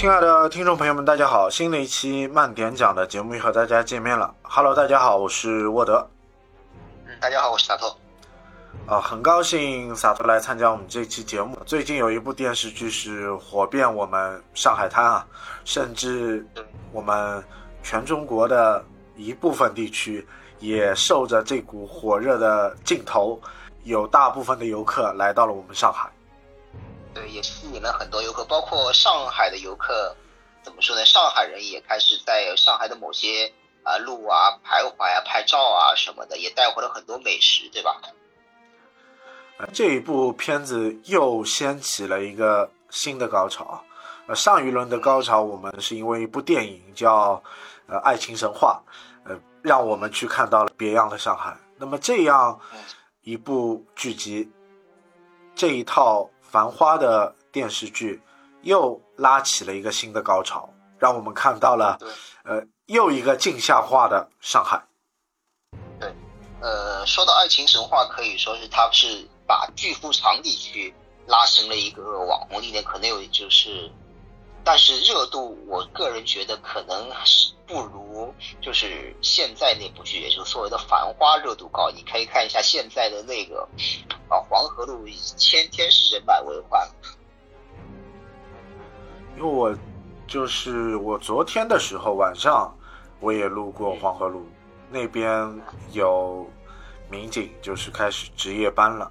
亲爱的听众朋友们，大家好！新的一期慢点讲的节目又和大家见面了。Hello，大家好，我是沃德。嗯，大家好，我是萨托。啊，很高兴萨托来参加我们这期节目。最近有一部电视剧是火遍我们上海滩啊，甚至我们全中国的一部分地区也受着这股火热的劲头，有大部分的游客来到了我们上海。对，也吸引了很多游客，包括上海的游客，怎么说呢？上海人也开始在上海的某些啊路啊徘徊啊、拍照啊什么的，也带回了很多美食，对吧？这一部片子又掀起了一个新的高潮。呃，上一轮的高潮，我们是因为一部电影叫《呃爱情神话》，呃，让我们去看到了别样的上海。那么这样一部剧集，这一套。繁花的电视剧又拉起了一个新的高潮，让我们看到了，呃，又一个镜像化的上海。对，呃，说到爱情神话，可以说是它是把巨富长地区拉升了一个网红地点，可能有就是，但是热度，我个人觉得可能是不如就是现在那部剧，也就是所谓的繁花热度高。你可以看一下现在的那个。啊，黄河路天天是人满为患。因为我就是我昨天的时候晚上，我也路过黄河路那边有民警，就是开始值夜班了。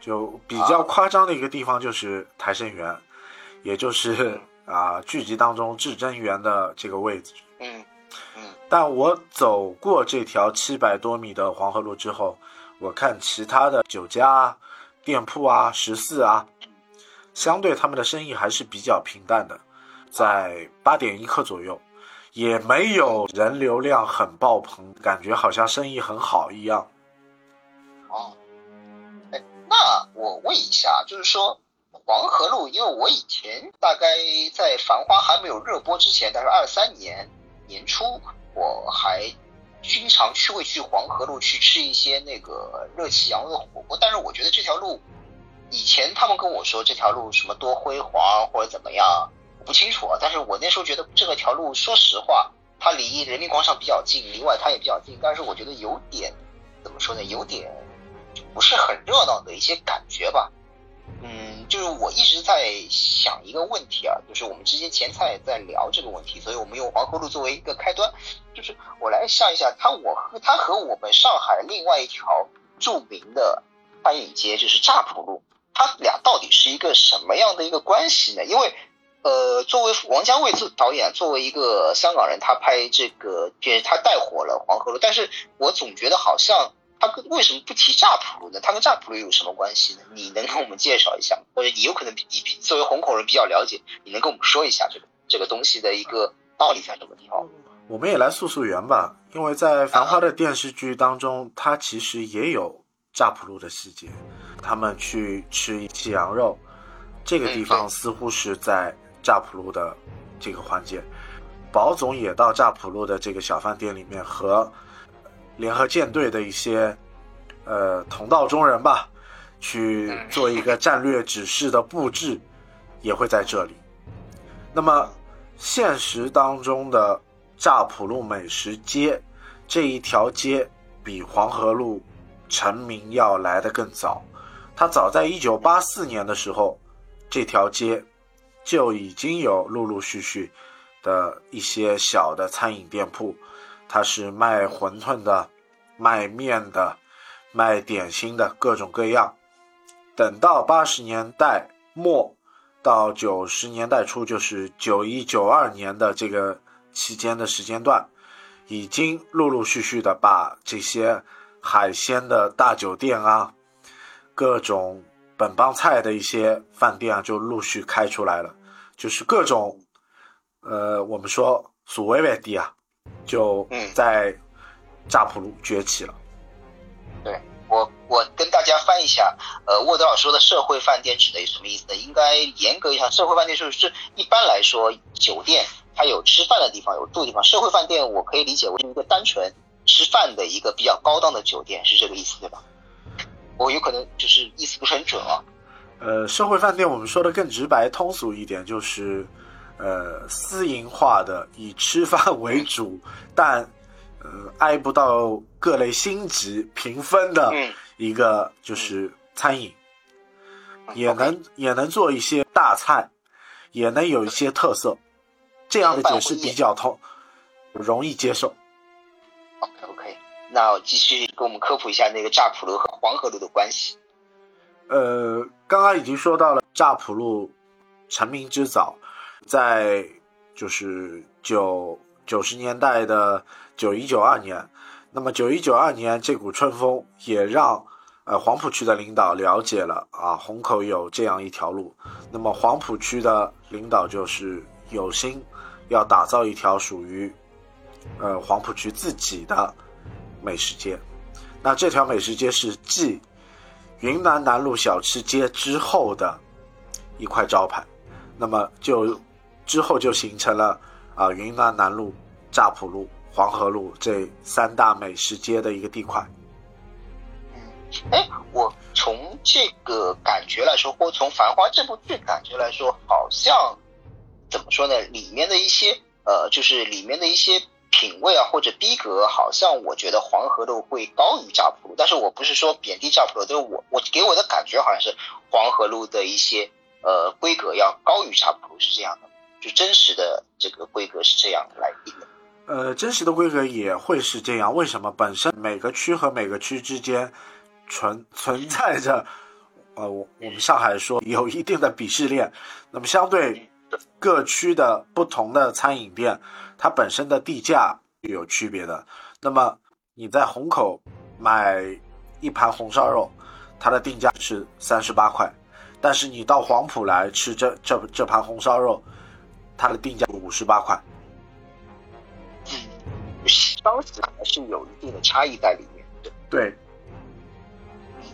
就比较夸张的一个地方就是台生园，也就是啊剧集当中至真园的这个位置。嗯嗯。但我走过这条七百多米的黄河路之后。我看其他的酒家、店铺啊、食肆啊，相对他们的生意还是比较平淡的，在八点一刻左右，也没有人流量很爆棚，感觉好像生意很好一样。哦，哎，那我问一下，就是说黄河路，因为我以前大概在《繁花》还没有热播之前，大概二三年年初，我还。经常去会去黄河路去吃一些那个热气羊肉火锅，但是我觉得这条路，以前他们跟我说这条路什么多辉煌或者怎么样，我不清楚啊。但是我那时候觉得这个条路，说实话，它离人民广场比较近，离外滩也比较近，但是我觉得有点怎么说呢，有点不是很热闹的一些感觉吧。嗯，就是我一直在想一个问题啊，就是我们之前前菜在聊这个问题，所以我们用黄河路作为一个开端，就是我来想一下，它我和它和我们上海另外一条著名的餐饮街就是乍浦路，它俩到底是一个什么样的一个关系呢？因为呃，作为王家卫做导演，作为一个香港人，他拍这个就是，他带火了黄河路，但是我总觉得好像。他跟为什么不提乍浦路呢？他跟乍浦路有什么关系呢？你能跟我们介绍一下吗，或者你有可能你作为虹口人比较了解，你能跟我们说一下这个这个东西的一个道理在什么地方？我们也来溯溯源吧，因为在《繁花》的电视剧当中，它其实也有乍浦路的细节。他们去吃一气羊肉，这个地方似乎是在乍浦路的这个环节。宝总也到乍浦路的这个小饭店里面和。联合舰队的一些，呃，同道中人吧，去做一个战略指示的布置，也会在这里。那么，现实当中的乍浦路美食街这一条街，比黄河路成名要来的更早。它早在一九八四年的时候，这条街就已经有陆陆续续的一些小的餐饮店铺。他是卖馄饨的，卖面的，卖点心的，各种各样。等到八十年代末到九十年代初，就是九一九二年的这个期间的时间段，已经陆陆续续的把这些海鲜的大酒店啊，各种本帮菜的一些饭店啊，就陆续开出来了，就是各种，呃，我们说所谓外地啊。就在乍浦路崛起了。对我，我跟大家翻译一下，呃，沃德尔说的社会饭店指的什么意思呢？应该严格一下，社会饭店就是一般来说，酒店它有吃饭的地方，有住的地方。社会饭店我可以理解为一个单纯吃饭的一个比较高档的酒店，是这个意思对吧？我有可能就是意思不是很准啊。呃，社会饭店我们说的更直白、通俗一点，就是呃私营化的以吃饭为主，但呃挨不到各类星级评分的一个就是餐饮，也能也能做一些大菜，也能有一些特色，这样的解释比较通，容易接受。OK OK，那我继续给我们科普一下那个乍浦路和黄河路的关系。呃，刚刚已经说到了乍浦路成名之早，在就是九九十年代的九一九二年，那么九一九二年这股春风也让呃黄浦区的领导了解了啊虹口有这样一条路，那么黄浦区的领导就是有心要打造一条属于呃黄浦区自己的美食街，那这条美食街是继云南南路小吃街之后的一块招牌，那么就之后就形成了啊云南南路、乍浦路、黄河路这三大美食街的一个地块。哎，我从这个感觉来说，或从《繁花》这部剧感觉来说，好像怎么说呢？里面的一些呃，就是里面的一些。品味啊，或者逼格，好像我觉得黄河路会高于乍浦路，但是我不是说贬低乍浦路，就是我我给我的感觉好像是黄河路的一些呃规格要高于乍浦路，是这样的，就真实的这个规格是这样来定的。呃，真实的规格也会是这样，为什么？本身每个区和每个区之间存存在着，呃，我我们上海说有一定的鄙视链，那么相对各区的不同的餐饮店。它本身的地价有区别的，那么你在虹口买一盘红烧肉，它的定价是三十八块，但是你到黄浦来吃这这这盘红烧肉，它的定价五十八块。嗯，当时还是有一定的差异在里面的。对。嗯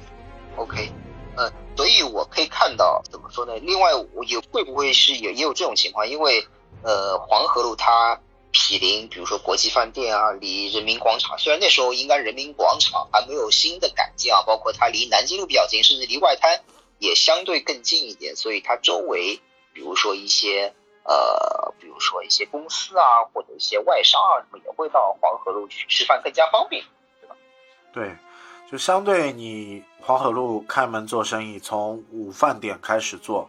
，OK，呃，所以我可以看到怎么说呢？另外，我也会不会是也也有这种情况？因为呃，黄河路它。毗邻，比如说国际饭店啊，离人民广场。虽然那时候应该人民广场还没有新的改建啊，包括它离南京路比较近，甚至离外滩也相对更近一点，所以它周围，比如说一些呃，比如说一些公司啊，或者一些外商啊什么，也会到黄河路去吃饭更加方便，对吧？对，就相对你黄河路开门做生意，从午饭点开始做。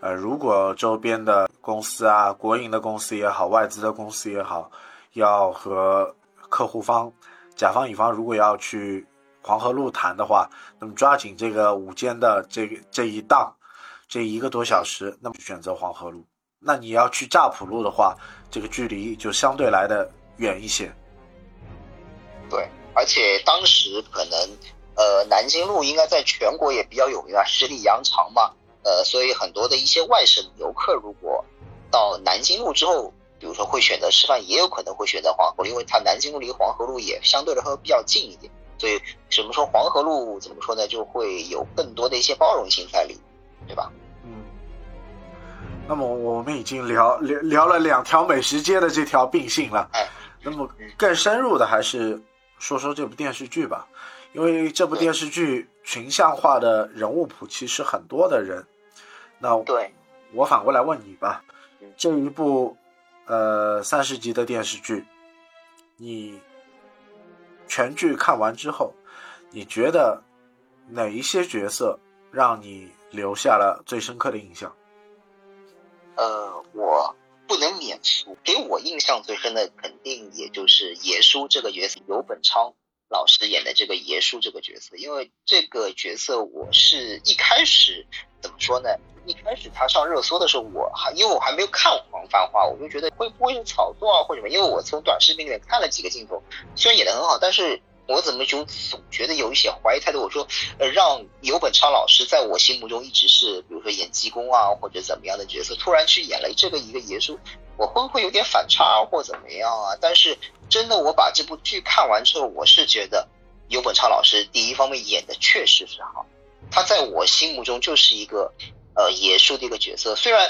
呃，如果周边的公司啊，国营的公司也好，外资的公司也好，要和客户方、甲方乙方如果要去黄河路谈的话，那么抓紧这个午间的这这一档，这一个多小时，那么选择黄河路。那你要去乍浦路的话，这个距离就相对来的远一些。对，而且当时可能，呃，南京路应该在全国也比较有名啊，十里洋场嘛。呃，所以很多的一些外省游客，如果到南京路之后，比如说会选择吃饭，也有可能会选择黄河，因为它南京路离黄河路也相对来说比较近一点，所以怎么说黄河路怎么说呢，就会有更多的一些包容性在里，对吧？嗯。那么我们已经聊聊聊了两条美食街的这条并性了，哎，那么更深入的还是说说这部电视剧吧。因为这部电视剧群像化的人物谱其实很多的人，那对，我反过来问你吧，这一部呃三十集的电视剧，你全剧看完之后，你觉得哪一些角色让你留下了最深刻的印象？呃，我不能免俗，给我印象最深的肯定也就是爷叔这个角色，游本昌。老师演的这个爷叔这个角色，因为这个角色我是一开始怎么说呢？一开始他上热搜的时候，我还因为我还没有看《黄繁花》，我就觉得会不会是炒作啊，或者什么？因为我从短视频里面看了几个镜头，虽然演的很好，但是我怎么就总觉得有一些怀疑态度。我说，呃，让游本昌老师在我心目中一直是，比如说演济公啊或者怎么样的角色，突然去演了这个一个爷叔，我会不会有点反差或怎么样啊？但是。真的，我把这部剧看完之后，我是觉得尤本昌老师第一方面演的确实是好，他在我心目中就是一个呃野叔的一个角色。虽然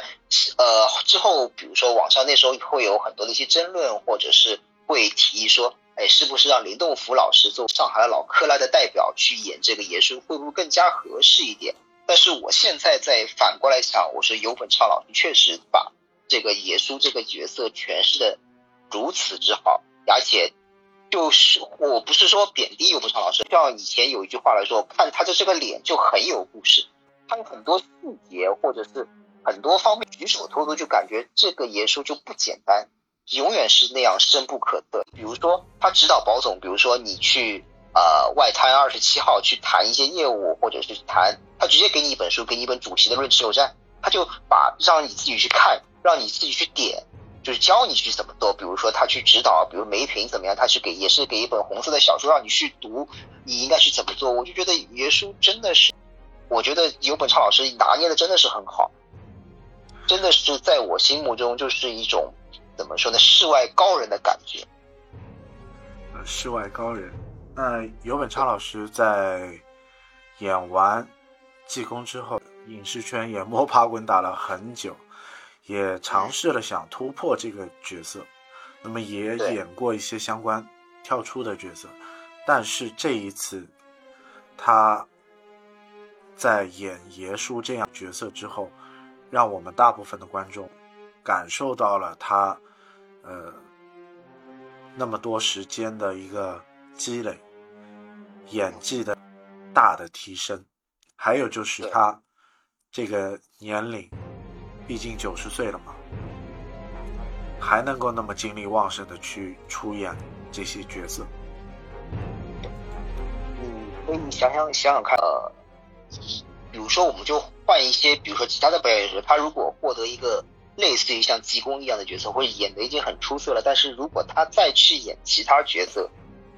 呃之后，比如说网上那时候会有很多的一些争论，或者是会提议说，哎，是不是让林栋甫老师做上海的老克拉的代表去演这个野叔，会不会更加合适一点？但是我现在再反过来想，我说尤本昌老师确实把这个耶稣这个角色诠释的如此之好，而且就是我不是说贬低尤伯昌老师，像以前有一句话来说，看他的这个脸就很有故事，他有很多细节或者是很多方面举手投足，就感觉这个耶稣就不简单，永远是那样深不可测。比如说他指导保总，比如说你去。呃，外滩二十七号去谈一些业务，或者是谈，他直接给你一本书，给你一本主席的《论持有战》，他就把让你自己去看，让你自己去点，就是教你去怎么做。比如说他去指导，比如梅平怎么样，他去给也是给一本红色的小说让你去读，你应该去怎么做。我就觉得约书真的是，我觉得有本昌老师拿捏的真的是很好，真的是在我心目中就是一种怎么说呢，世外高人的感觉。呃，世外高人。那游本昌老师在演完《济公》之后，影视圈也摸爬滚打了很久，也尝试了想突破这个角色，那么也演过一些相关跳出的角色，但是这一次他在演爷叔这样角色之后，让我们大部分的观众感受到了他呃那么多时间的一个积累。演技的大的提升，还有就是他这个年龄，毕竟九十岁了嘛，还能够那么精力旺盛的去出演这些角色。嗯，所以你想想想想看，呃，比如说我们就换一些，比如说其他的表演者，他如果获得一个类似于像济公一样的角色，或者演的已经很出色了，但是如果他再去演其他角色，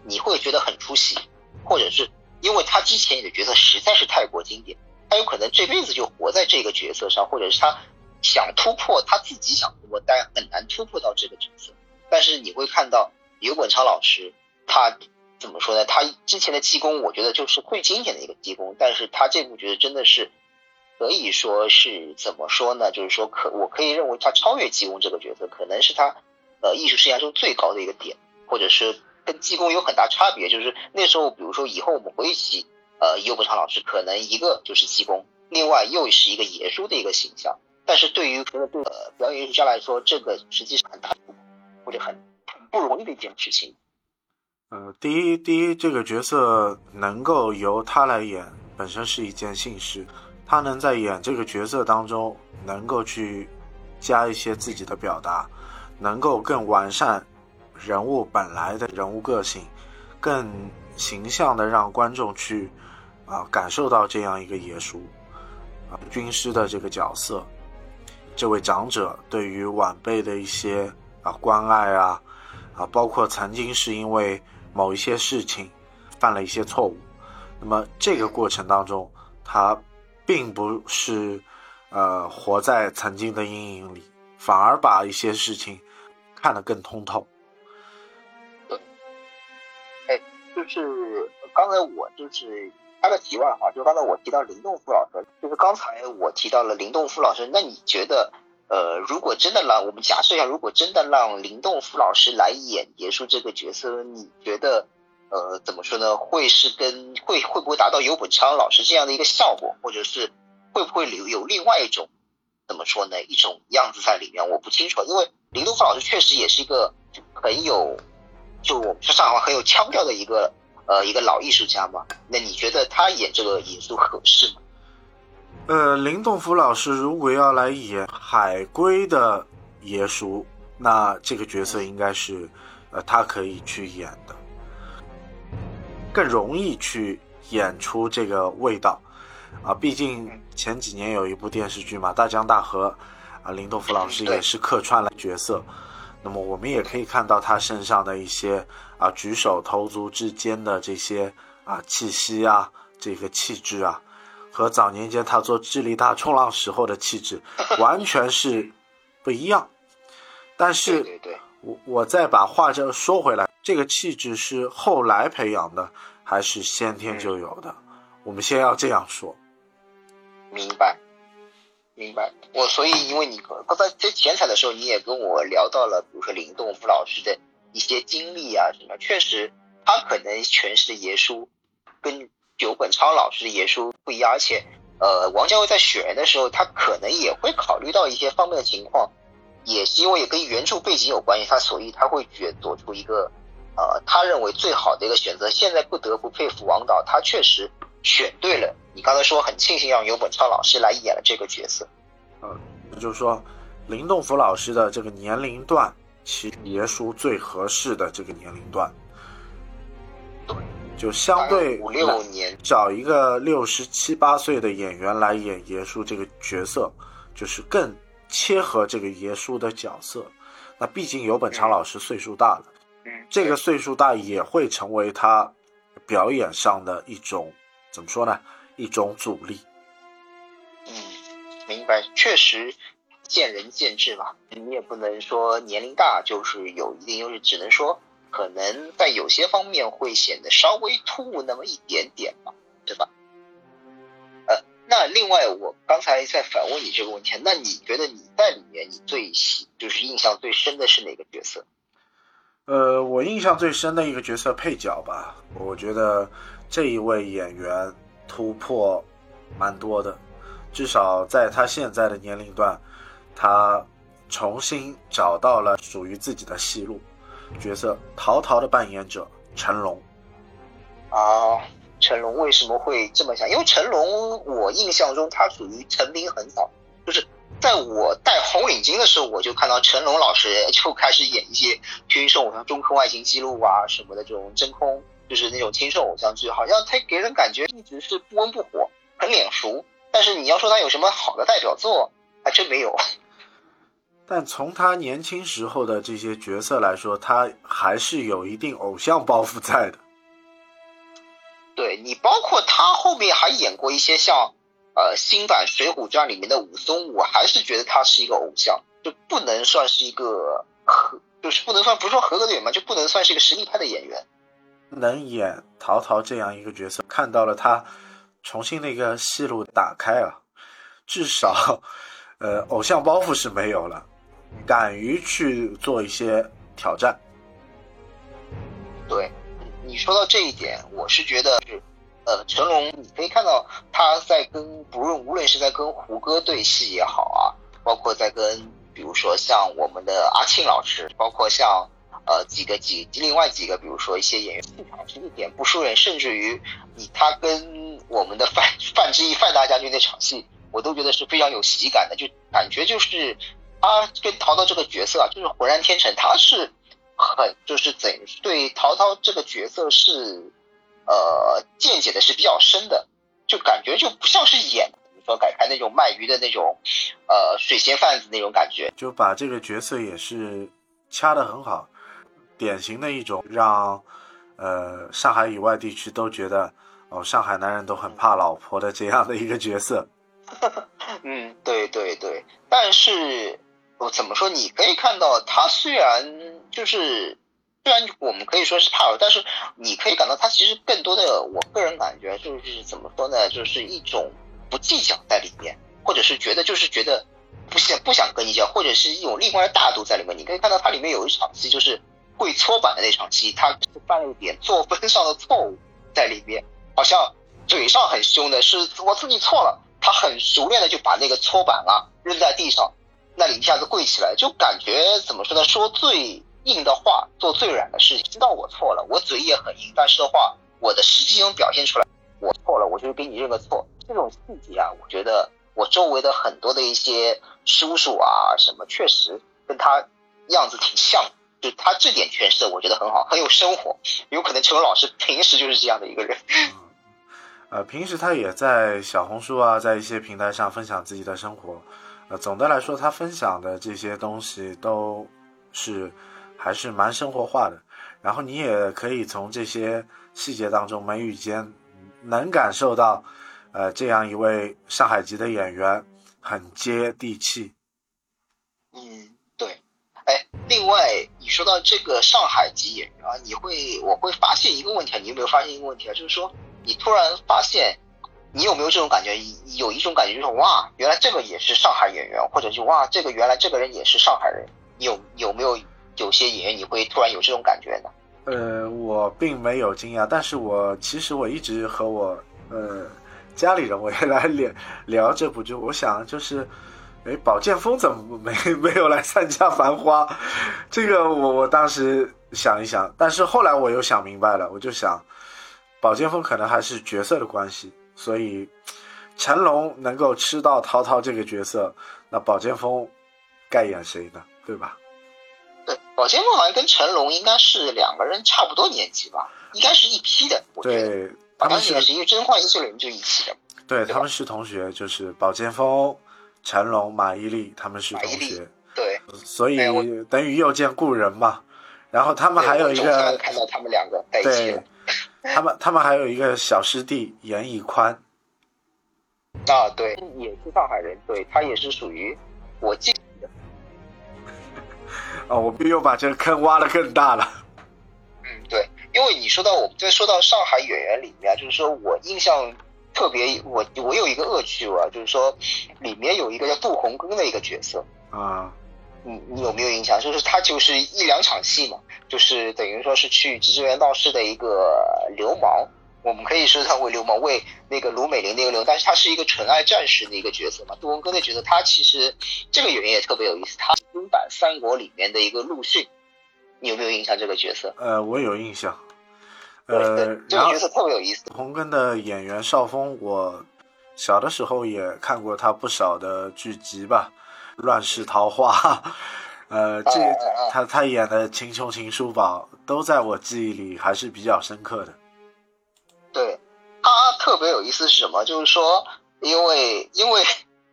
你会觉得很出戏。或者是因为他之前演的角色实在是太过经典，他有可能这辈子就活在这个角色上，或者是他想突破他自己想突破，但很难突破到这个角色。但是你会看到刘本昌老师，他怎么说呢？他之前的济公，我觉得就是最经典的一个济公，但是他这部角色真的是可以说是怎么说呢？就是说可我可以认为他超越济公这个角色，可能是他呃艺术生涯中最高的一个点，或者是。跟济公有很大差别，就是那时候，比如说以后我们回忆起，呃，尤伯昌老师，可能一个就是济公，另外又是一个爷叔的一个形象。但是对于可能对呃表演艺术家来说，这个实际上很大，或者很不容易的一件事情。呃，第一，第一，这个角色能够由他来演，本身是一件幸事。他能在演这个角色当中，能够去加一些自己的表达，能够更完善。人物本来的人物个性，更形象的让观众去啊感受到这样一个爷叔啊军师的这个角色，这位长者对于晚辈的一些啊关爱啊啊，包括曾经是因为某一些事情犯了一些错误，那么这个过程当中，他并不是呃活在曾经的阴影里，反而把一些事情看得更通透。对，哎就是刚才我就是他个题外话，就刚才我提到林栋夫老师，就是刚才我提到了林栋夫老师，那你觉得，呃，如果真的让我们假设一下，如果真的让林栋夫老师来演结束这个角色，你觉得，呃，怎么说呢？会是跟会会不会达到尤本昌老师这样的一个效果，或者是会不会有有另外一种怎么说呢？一种样子在里面？我不清楚，因为林动福老师确实也是一个很有。就我们说上海话很有腔调的一个呃一个老艺术家嘛，那你觉得他演这个耶稣合适吗？呃，林动福老师如果要来演海龟的耶稣，那这个角色应该是呃他可以去演的，更容易去演出这个味道啊。毕竟前几年有一部电视剧嘛，《大江大河》，啊，林东福老师也是客串了角色。那么我们也可以看到他身上的一些啊举手投足之间的这些啊气息啊，这个气质啊，和早年间他做智力大冲浪时候的气质 完全是不一样。但是，我我再把话这说回来，这个气质是后来培养的，还是先天就有的？我们先要这样说。明白。明白，我所以因为你刚才在前彩的时候，你也跟我聊到了，比如说林动夫老师的一些经历啊什么，确实他可能诠释的爷叔跟九本超老师的爷叔不一样，而且呃，王家卫在选人的时候，他可能也会考虑到一些方面的情况，也是因为跟原著背景有关系，他所以他会选做出一个呃他认为最好的一个选择。现在不得不佩服王导，他确实选对了。你刚才说很庆幸让游本昌老师来演了这个角色，嗯，就是说林动福老师的这个年龄段，其实爷叔最合适的这个年龄段，对，就相对五六年找一个六十七八岁的演员来演爷叔这个角色，就是更切合这个耶稣的角色。那毕竟游本昌老师岁数大了，嗯，这个岁数大也会成为他表演上的一种怎么说呢？一种阻力。嗯，明白，确实见仁见智吧。你也不能说年龄大就是有一定优势，只能说可能在有些方面会显得稍微突兀那么一点点吧？呃，那另外我刚才在反问你这个问题，那你觉得你在里面你最喜就是印象最深的是哪个角色？呃，我印象最深的一个角色配角吧，我觉得这一位演员突破蛮多的，至少在他现在的年龄段，他重新找到了属于自己的戏路。角色陶陶的扮演者成龙，啊，成龙为什么会这么想？因为成龙，我印象中他属于成名很早，就是在我戴红领巾的时候，我就看到成龙老师就开始演一些军事偶像、中科外星记录啊什么的这种真空，就是那种青春偶像剧，好像他给人感觉一直是不温不火，很脸熟。但是你要说他有什么好的代表作，还真没有。但从他年轻时候的这些角色来说，他还是有一定偶像包袱在的。对你，包括他后面还演过一些像呃新版《水浒传》里面的武松，我还是觉得他是一个偶像，就不能算是一个合，就是不能算不是说合格的演员嘛，就不能算是一个实力派的演员。能演陶陶这样一个角色，看到了他重新那个戏路打开啊，至少呃偶像包袱是没有了，敢于去做一些挑战。对，你说到这一点，我是觉得是，呃，成龙，你可以看到他在跟不论无论是在跟胡歌对戏也好啊，包括在跟比如说像我们的阿庆老师，包括像呃几个几另外几个，比如说一些演员气场是一点不输人，甚至于你他跟我们的范范志毅范大将军那场戏，我都觉得是非常有喜感的，就感觉就是他跟陶陶这个角色啊，就是浑然天成，他是。很就是怎对曹操这个角色是，呃，见解的是比较深的，就感觉就不像是演，怎么说改开那种卖鱼的那种，呃，水仙贩子那种感觉，就把这个角色也是掐得很好，典型的一种让，呃，上海以外地区都觉得哦，上海男人都很怕老婆的这样的一个角色。嗯，对对对，但是。我怎么说？你可以看到，他虽然就是，虽然我们可以说是怕，但是你可以感到他其实更多的，我个人感觉就是怎么说呢？就是一种不计较在里面，或者是觉得就是觉得不想不想跟你讲，或者是一种另外的大度在里面。你可以看到它里面有一场戏，就是跪搓板的那场戏，他犯了一点作风上的错误在里面，好像嘴上很凶的是我自己错了，他很熟练的就把那个搓板啊扔在地上。那里一下子跪起来，就感觉怎么说呢？说最硬的话，做最软的事情。知道我错了，我嘴也很硬，但是的话，我的实际中表现出来，我错了，我就给你认个错。这种细节啊，我觉得我周围的很多的一些叔叔啊什么，确实跟他样子挺像，就他这点诠释的，我觉得很好，很有生活。有可能陈文老师平时就是这样的一个人。呃，平时他也在小红书啊，在一些平台上分享自己的生活。总的来说，他分享的这些东西都是还是蛮生活化的。然后你也可以从这些细节当中，眉宇间能感受到，呃，这样一位上海籍的演员很接地气。嗯，对。哎，另外你说到这个上海籍演员啊，你会我会发现一个问题啊，你有没有发现一个问题啊？就是说，你突然发现。你有没有这种感觉？有一种感觉就是哇，原来这个也是上海演员，或者就哇，这个原来这个人也是上海人。有有没有有些演员你会突然有这种感觉呢？呃，我并没有惊讶，但是我其实我一直和我呃家里人我也来聊聊这部剧。我想就是哎，宝剑锋怎么没没有来参加《繁花》？这个我我当时想一想，但是后来我又想明白了，我就想，宝剑锋可能还是角色的关系，所以成龙能够吃到涛涛这个角色，那宝剑锋该演谁呢？对吧？对，宝剑锋好像跟成龙应该是两个人差不多年纪吧，应该是一批的。对，他们是因为《真幻一岁人》就一起的。对，他们是同学，就是宝剑锋。成龙、马伊琍他们是同学，对，所以等于又见故人嘛。然后他们还有一个看到他们两个在一起他们他们还有一个小师弟严屹宽。啊，对，也是上海人，对他也是属于我记得。啊，我们又把这个坑挖的更大了。嗯，对，因为你说到我们在说到上海演员里面，就是说我印象。特别，我我有一个恶趣味，就是说，里面有一个叫杜洪根的一个角色啊，你你有没有印象？就是他就是一两场戏嘛，就是等于说是去支援闹事的一个流氓，我们可以说他为流氓，为那个卢美玲那个流，但是他是一个纯爱战士的一个角色嘛。杜文根的角色，他其实这个演员也特别有意思，他新版三国里面的一个陆逊，你有没有印象这个角色？呃，我有印象。呃，这个角色特别有意思。红根的演员邵峰，我小的时候也看过他不少的剧集吧，《乱世桃花》。呃，这他他演的《秦琼秦叔宝》都在我记忆里还是比较深刻的。对他特别有意思是什么？就是说，因为因为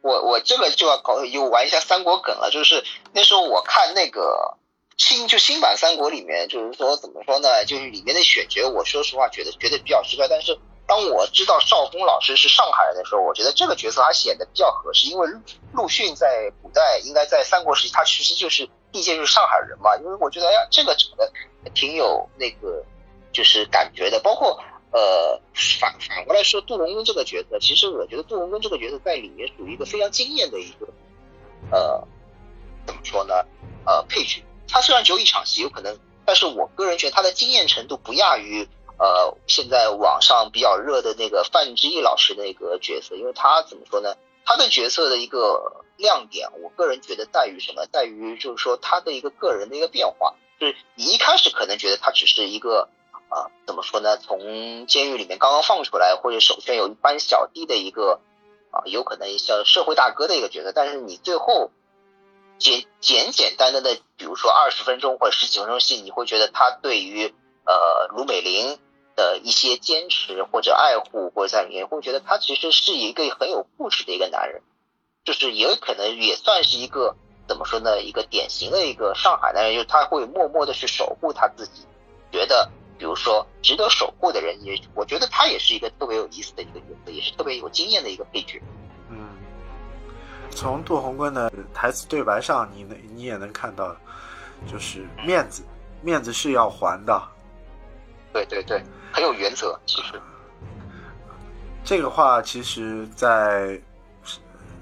我我这个就要搞又玩一下三国梗了，就是那时候我看那个。新就新版三国里面，就是说怎么说呢？就是里面的选角，我说实话觉得觉得比较奇怪。但是当我知道邵峰老师是上海人的时候，我觉得这个角色他显得比较合适，因为陆陆逊在古代应该在三国时期，他其实就是毕竟就是上海人嘛。因为我觉得哎呀，这个长得挺有那个就是感觉的。包括呃反反过来说，杜龙根这个角色，其实我觉得杜龙根这个角色在里面属于一个非常惊艳的一个呃怎么说呢呃配角。他虽然只有一场戏，有可能，但是我个人觉得他的惊艳程度不亚于呃现在网上比较热的那个范志毅老师那个角色，因为他怎么说呢？他的角色的一个亮点，我个人觉得在于什么？在于就是说他的一个个人的一个变化，就是你一开始可能觉得他只是一个啊怎么说呢？从监狱里面刚刚放出来，或者首先有一班小弟的一个啊有可能像社会大哥的一个角色，但是你最后。简简简单单的，比如说二十分钟或者十几分钟戏，你会觉得他对于呃卢美玲的一些坚持或者爱护，或者在里面会觉得他其实是一个很有故事的一个男人，就是也可能也算是一个怎么说呢，一个典型的一个上海男人，就是他会默默的去守护他自己，觉得比如说值得守护的人，也我觉得他也是一个特别有意思的一个角色，也是特别有经验的一个配角。嗯从杜洪坤的台词对白上，你能你也能看到，就是面子，面子是要还的。对对对，很有原则。其实，这个话其实，在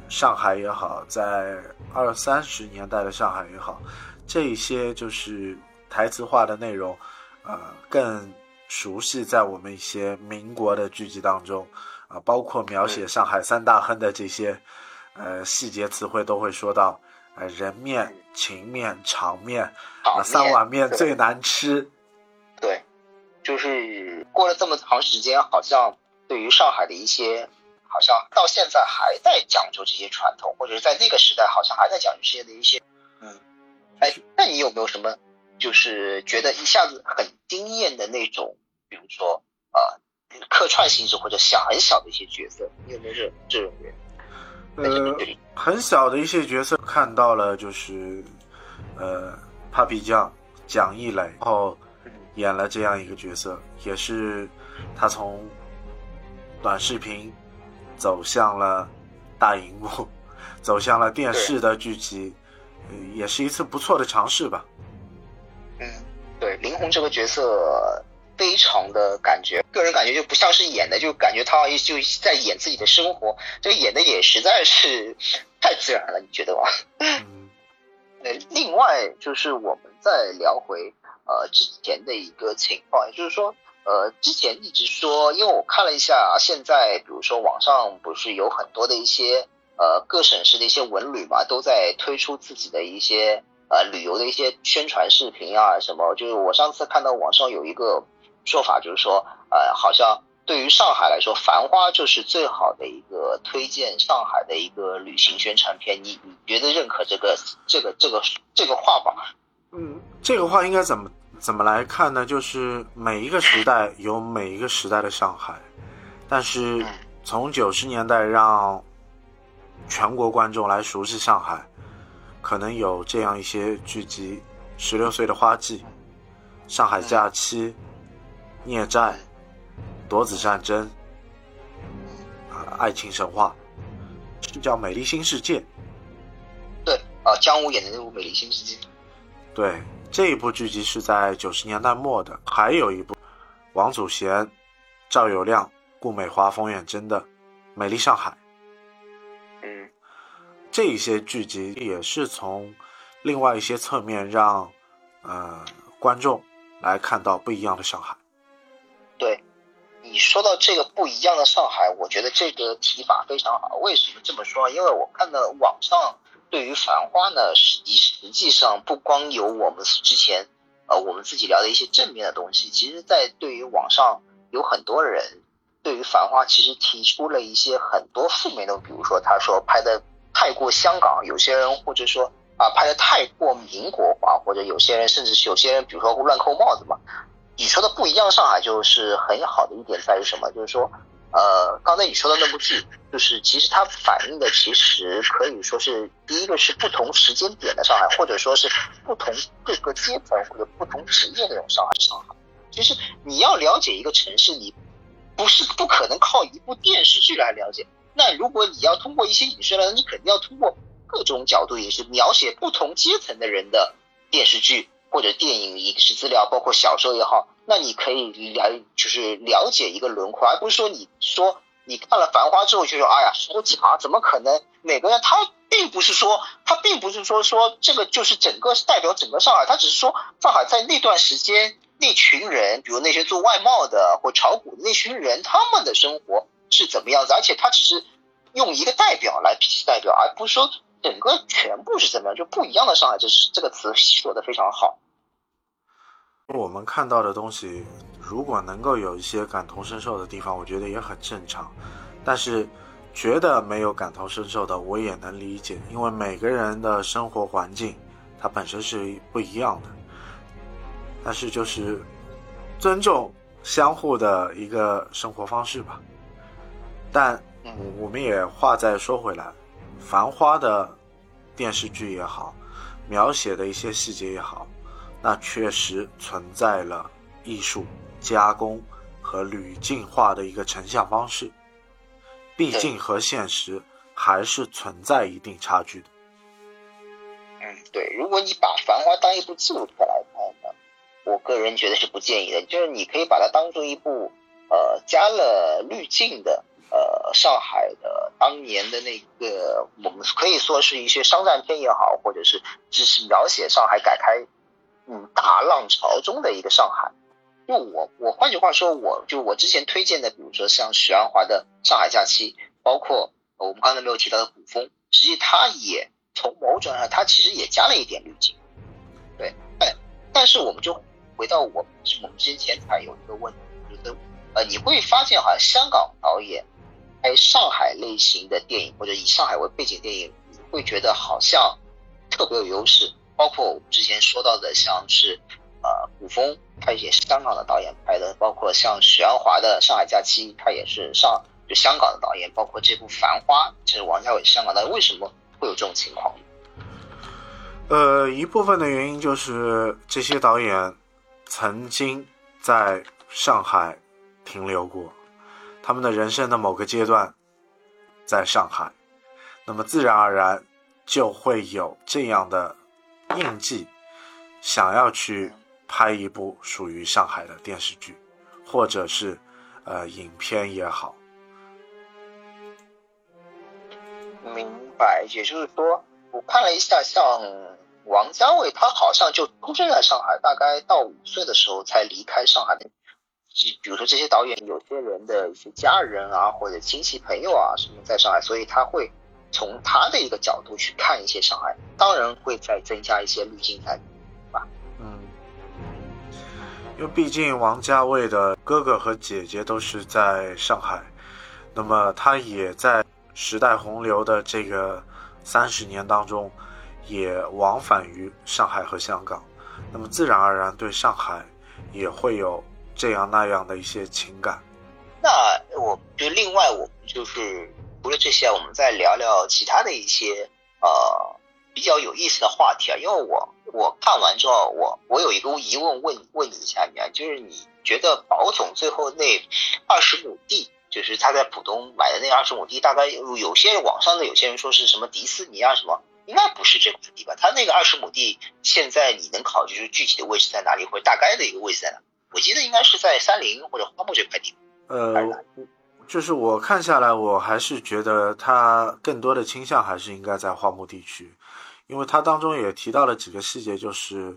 上海也好，在二三十年代的上海也好，这一些就是台词化的内容，呃，更熟悉在我们一些民国的剧集当中，啊，包括描写上海三大亨的这些。呃，细节词汇都会说到，呃，人面、情面、场面，三碗面最难吃。对，就是过了这么长时间，好像对于上海的一些，好像到现在还在讲究这些传统，或者是在那个时代好像还在讲究这些的一些，嗯，哎，那你有没有什么，就是觉得一下子很惊艳的那种，比如说啊，客串性质或者小很小的一些角色，你有没有这这种人？呃，很小的一些角色看到了，就是呃，Papi 酱蒋一磊，然后演了这样一个角色，也是他从短视频走向了大荧幕，走向了电视的剧集，也是一次不错的尝试吧。嗯，对，林红这个角色。非常的感觉，个人感觉就不像是演的，就感觉他就在演自己的生活，这个演的也实在是太自然了，你觉得吗？嗯。呃，另外就是我们再聊回呃之前的一个情况，也就是说，呃，之前一直说，因为我看了一下，现在比如说网上不是有很多的一些呃各省市的一些文旅嘛，都在推出自己的一些呃旅游的一些宣传视频啊什么。就是我上次看到网上有一个说法，就是说呃好像对于上海来说，《繁花》就是最好的一个推荐上海的一个旅行宣传片。你你觉得认可这个这个这个这个话吗？嗯，这个话应该怎么怎么来看呢？就是每一个时代有每一个时代的上海，但是从九十年代让全国观众来熟悉上海，可能有这样一些剧集：《十六岁的花季》《上海假期》《孽债》《夺子战争》啊，《爱情神话》是叫《美丽新世界》。对啊，姜武演的那部《美丽新世界》。对，这一部剧集是在九十年代末的，还有一部王祖贤、赵有亮、顾美华、冯远征的《美丽上海》。嗯，这一些剧集也是从另外一些侧面让呃观众来看到不一样的上海。对，你说到这个不一样的上海，我觉得这个提法非常好。为什么这么说？因为我看到网上。对于《繁花》呢，实实际上不光有我们之前，呃，我们自己聊的一些正面的东西，其实，在对于网上有很多人对于《繁花》其实提出了一些很多负面的，比如说他说拍的太过香港，有些人或者说啊拍的太过民国化，或者有些人甚至有些人，比如说乱扣帽子嘛。你说的不一样，上海就是很好的一点在于什么？就是说。呃，刚才你说的那部剧，就是其实它反映的其实可以说是第一个是不同时间点的上海，或者说是不同各个阶层或者不同职业那种上海。上海，其实你要了解一个城市，你不是不可能靠一部电视剧来了解。那如果你要通过一些影视来，你肯定要通过各种角度，也是描写不同阶层的人的电视剧或者电影影视资料，包括小说也好。那你可以了，就是了解一个轮廓，而不是说你说你看了《繁花》之后就说，哎呀，好假，怎么可能？每个人他并不是说，他并不是说说这个就是整个是代表整个上海，他只是说上海在那段时间那群人，比如那些做外贸的或炒股的那群人，他们的生活是怎么样子，而且他只是用一个代表来代表，而不是说整个全部是怎么样，就不一样的上海，这是这个词说的非常好。我们看到的东西，如果能够有一些感同身受的地方，我觉得也很正常。但是，觉得没有感同身受的，我也能理解，因为每个人的生活环境，它本身是不一样的。但是，就是尊重相互的一个生活方式吧。但，我们也话再说回来，《繁花》的电视剧也好，描写的一些细节也好。那确实存在了艺术加工和滤镜化的一个成像方式，毕竟和现实还是存在一定差距的。嗯，对，如果你把《繁花》当一部纪录片来看呢，我个人觉得是不建议的。就是你可以把它当做一部呃加了滤镜的呃上海的当年的那个，我们可以说是一些商战片也好，或者是只是描写上海改开。嗯，大浪潮中的一个上海，就我我换句话说，我就我之前推荐的，比如说像许鞍华的《上海假期》，包括我们刚才没有提到的古风，实际它也从某种上，它其实也加了一点滤镜。对，但，但是我们就回到我我们之前才有一个问题，就是呃，你会发现好像香港导演拍上海类型的电影，或者以上海为背景电影，你会觉得好像特别有优势。包括我们之前说到的，像是呃古风，他也是香港的导演拍的；包括像许鞍华的《上海假期》，他也是上就香港的导演；包括这部《繁花》，其实王家卫香港导演。为什么会有这种情况？呃，一部分的原因就是这些导演曾经在上海停留过，他们的人生的某个阶段在上海，那么自然而然就会有这样的。印记，想要去拍一部属于上海的电视剧，或者是呃影片也好。明白，也就是说，我看了一下，像王家卫，他好像就出生在上海，大概到五岁的时候才离开上海的。比如说这些导演，有些人的一些家人啊，或者亲戚朋友啊什么在上海，所以他会从他的一个角度去看一些上海，当然会再增加一些滤镜在里面，吧？嗯，因为毕竟王家卫的哥哥和姐姐都是在上海，那么他也在时代洪流的这个三十年当中，也往返于上海和香港，那么自然而然对上海也会有这样那样的一些情感。那我就另外我们就是除了这些，我们再聊聊其他的一些呃比较有意思的话题啊。因为我我看完之后，我我有一个疑问问问你一下，你啊就是你觉得宝总最后那二十亩地，就是他在浦东买的那二十亩地，大概有些网上的有些人说是什么迪士尼啊什么，应该不是这块地吧？他那个二十亩地现在你能考虑就是具体的位置在哪里，或者大概的一个位置在哪？我记得应该是在三林或者花木这块地。呃，就是我看下来，我还是觉得他更多的倾向还是应该在花木地区，因为他当中也提到了几个细节，就是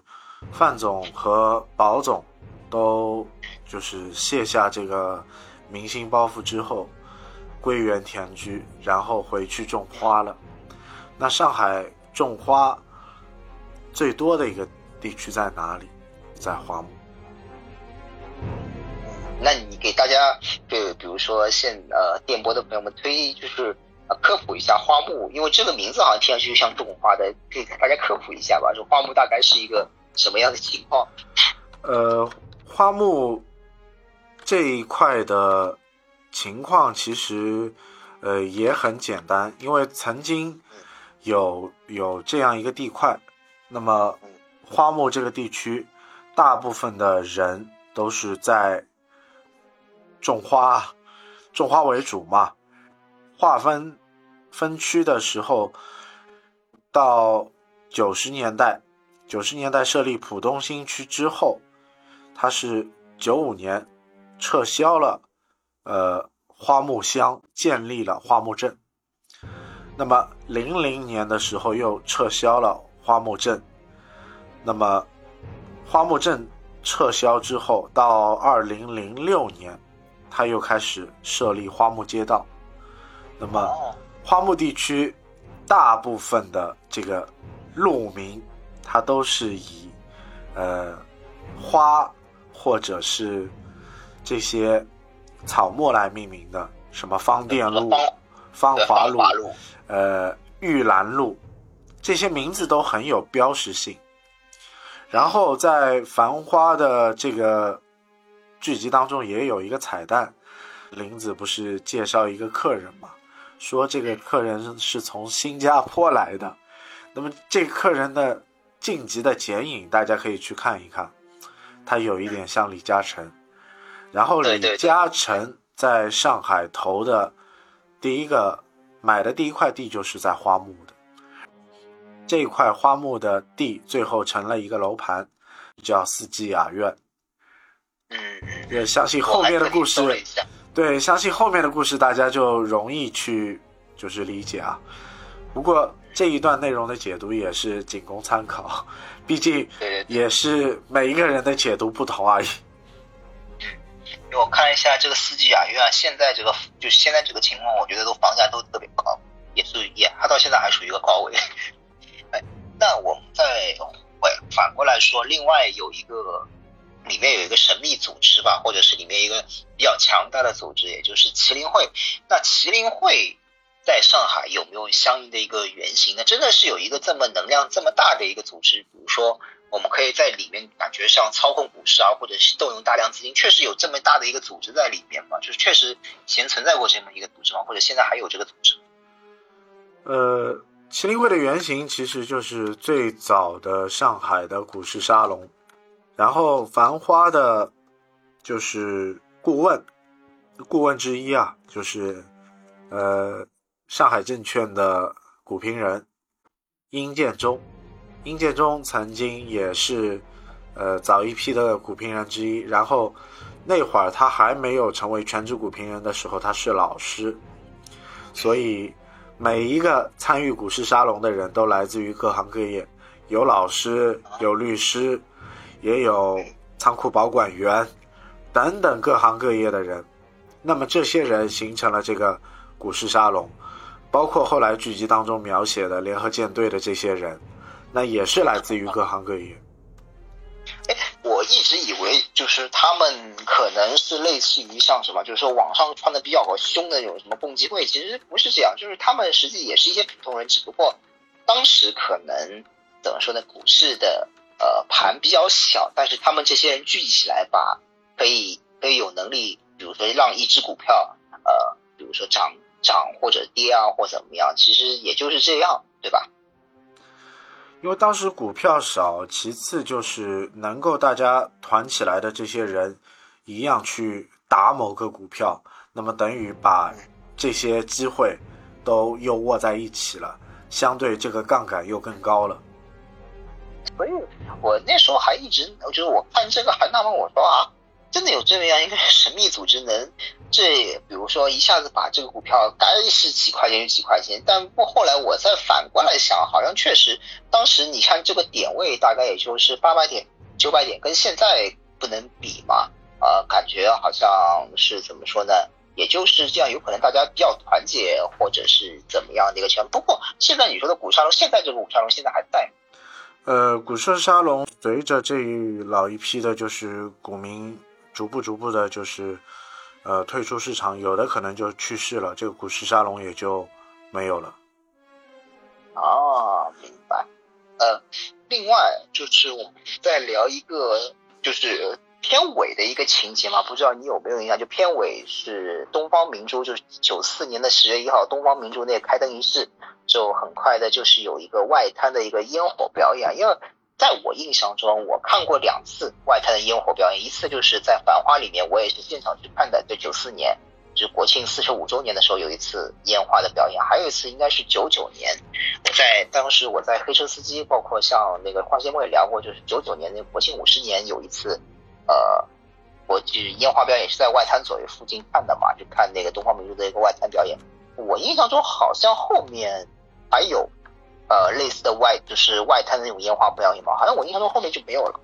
范总和宝总都就是卸下这个明星包袱之后，归园田居，然后回去种花了。那上海种花最多的一个地区在哪里？在花木。那你给大家，就比如说现呃电波的朋友们推，就是呃科普一下花木，因为这个名字好像听上去就像种花的，可以给大家科普一下吧。这花木大概是一个什么样的情况？呃，花木这一块的情况其实呃也很简单，因为曾经有有这样一个地块，那么花木这个地区大部分的人都是在。种花，种花为主嘛。划分分区的时候，到九十年代，九十年代设立浦东新区之后，它是九五年撤销了呃花木乡，建立了花木镇。那么零零年的时候又撤销了花木镇。那么花木镇撤销之后，到二零零六年。他又开始设立花木街道，那么花木地区大部分的这个路名，它都是以呃花或者是这些草木来命名的，什么芳甸路、芳华路、呃玉兰路，这些名字都很有标识性。然后在繁花的这个。剧集当中也有一个彩蛋，林子不是介绍一个客人嘛，说这个客人是从新加坡来的，那么这个客人的晋级的剪影大家可以去看一看，他有一点像李嘉诚，然后李嘉诚在上海投的第一个买的第一块地就是在花木的，这块花木的地最后成了一个楼盘，叫四季雅苑。嗯，也相信后面的故事，对，相信后面的故事大家就容易去就是理解啊。不过这一段内容的解读也是仅供参考，毕竟也是每一个人的解读不同而已。嗯，因为我看一下这个四季雅苑，现在这个就是现在这个情况，我觉得都房价都特别高，也是也它到现在还属于一个高位。哎，那我们再反反过来说，另外有一个。里面有一个神秘组织吧，或者是里面一个比较强大的组织，也就是麒麟会。那麒麟会在上海有没有相应的一个原型呢？真的是有一个这么能量这么大的一个组织？比如说，我们可以在里面感觉像操控股市啊，或者是动用大量资金，确实有这么大的一个组织在里面吗？就是确实以前存在过这么一个组织吗？或者现在还有这个组织？呃，麒麟会的原型其实就是最早的上海的股市沙龙。然后，繁花的，就是顾问，顾问之一啊，就是，呃，上海证券的股评人殷建中。殷建中曾经也是，呃，早一批的股评人之一。然后，那会儿他还没有成为全职股评人的时候，他是老师。所以，每一个参与股市沙龙的人都来自于各行各业，有老师，有律师。也有仓库保管员等等各行各业的人，那么这些人形成了这个股市沙龙。包括后来剧集当中描写的联合舰队的这些人，那也是来自于各行各业。哎，我一直以为就是他们可能是类似于像什么，就是说网上穿的比较凶的那种什么共济会，其实不是这样，就是他们实际也是一些普通人，只不过当时可能怎么说呢，股市的呃盘比较小，但是他们这些人聚集起来吧，可以可以有能力，比如说让一只股票呃，比如说涨涨或者跌啊，或怎么样，其实也就是这样，对吧？因为当时股票少，其次就是能够大家团起来的这些人，一样去打某个股票，那么等于把这些机会都又握在一起了，相对这个杠杆又更高了。所以我那时候还一直，就是我看这个还纳闷，我说啊。真的有这么样一个神秘组织，能这比如说一下子把这个股票该是几块钱就几块钱，但不后来我再反过来想，好像确实当时你看这个点位大概也就是八百点、九百点，跟现在不能比嘛，啊，感觉好像是怎么说呢？也就是这样，有可能大家比较团结，或者是怎么样的一个情况。不过现在你说的股票龙，现在这个股票龙现在还在吗。呃，股市沙龙随着这一老一批的，就是股民。逐步逐步的，就是，呃，退出市场，有的可能就去世了，这个股市沙龙也就没有了。哦，明白。呃，另外就是我们在聊一个，就是片尾的一个情节嘛，不知道你有没有印象？就片尾是东方明珠，就是九四年的十月一号，东方明珠那个开灯仪式，就很快的，就是有一个外滩的一个烟火表演，因为。在我印象中，我看过两次外滩的烟火表演，一次就是在《繁花》里面，我也是现场去看的，在九四年，就是国庆四十五周年的时候有一次烟花的表演，还有一次应该是九九年，在当时我在黑车司机，包括像那个花仙我也聊过，就是九九年那国庆五十年有一次，呃，我就是烟花表演是在外滩左右附近看的嘛，就看那个东方明珠的一个外滩表演，我印象中好像后面还有。呃，类似的外就是外滩的那种烟花表演吧，好像我印象中后面就没有了。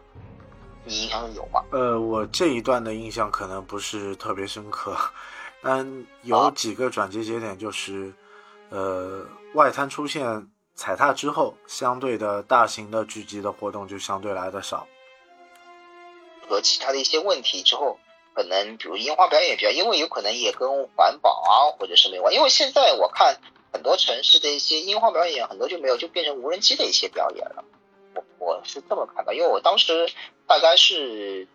你印象中有吗？呃，我这一段的印象可能不是特别深刻，但有几个转接节点，就是呃，外滩出现踩踏之后，相对的大型的聚集的活动就相对来的少。和其他的一些问题之后，可能比如烟花表演比较，因为有可能也跟环保啊或者是没关，因为现在我看。很多城市的一些烟花表演，很多就没有，就变成无人机的一些表演了。我我是这么看的，因为我当时大概是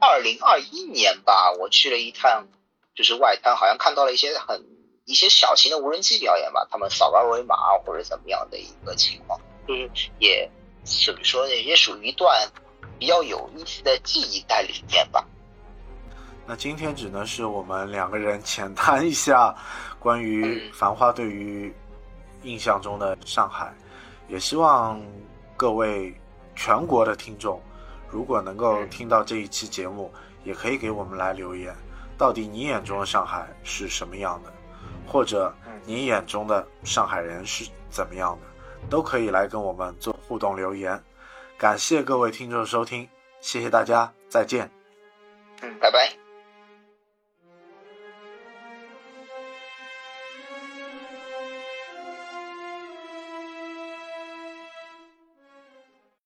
二零二一年吧，我去了一趟，就是外滩，好像看到了一些很一些小型的无人机表演吧，他们扫二维码或者怎么样的一个情况，就是也怎么说呢，也属于一段比较有意思的记忆在里面吧。那今天只能是我们两个人浅谈一下。关于繁花对于印象中的上海，也希望各位全国的听众，如果能够听到这一期节目，也可以给我们来留言，到底你眼中的上海是什么样的，或者你眼中的上海人是怎么样的，都可以来跟我们做互动留言。感谢各位听众收听，谢谢大家，再见。嗯，拜拜。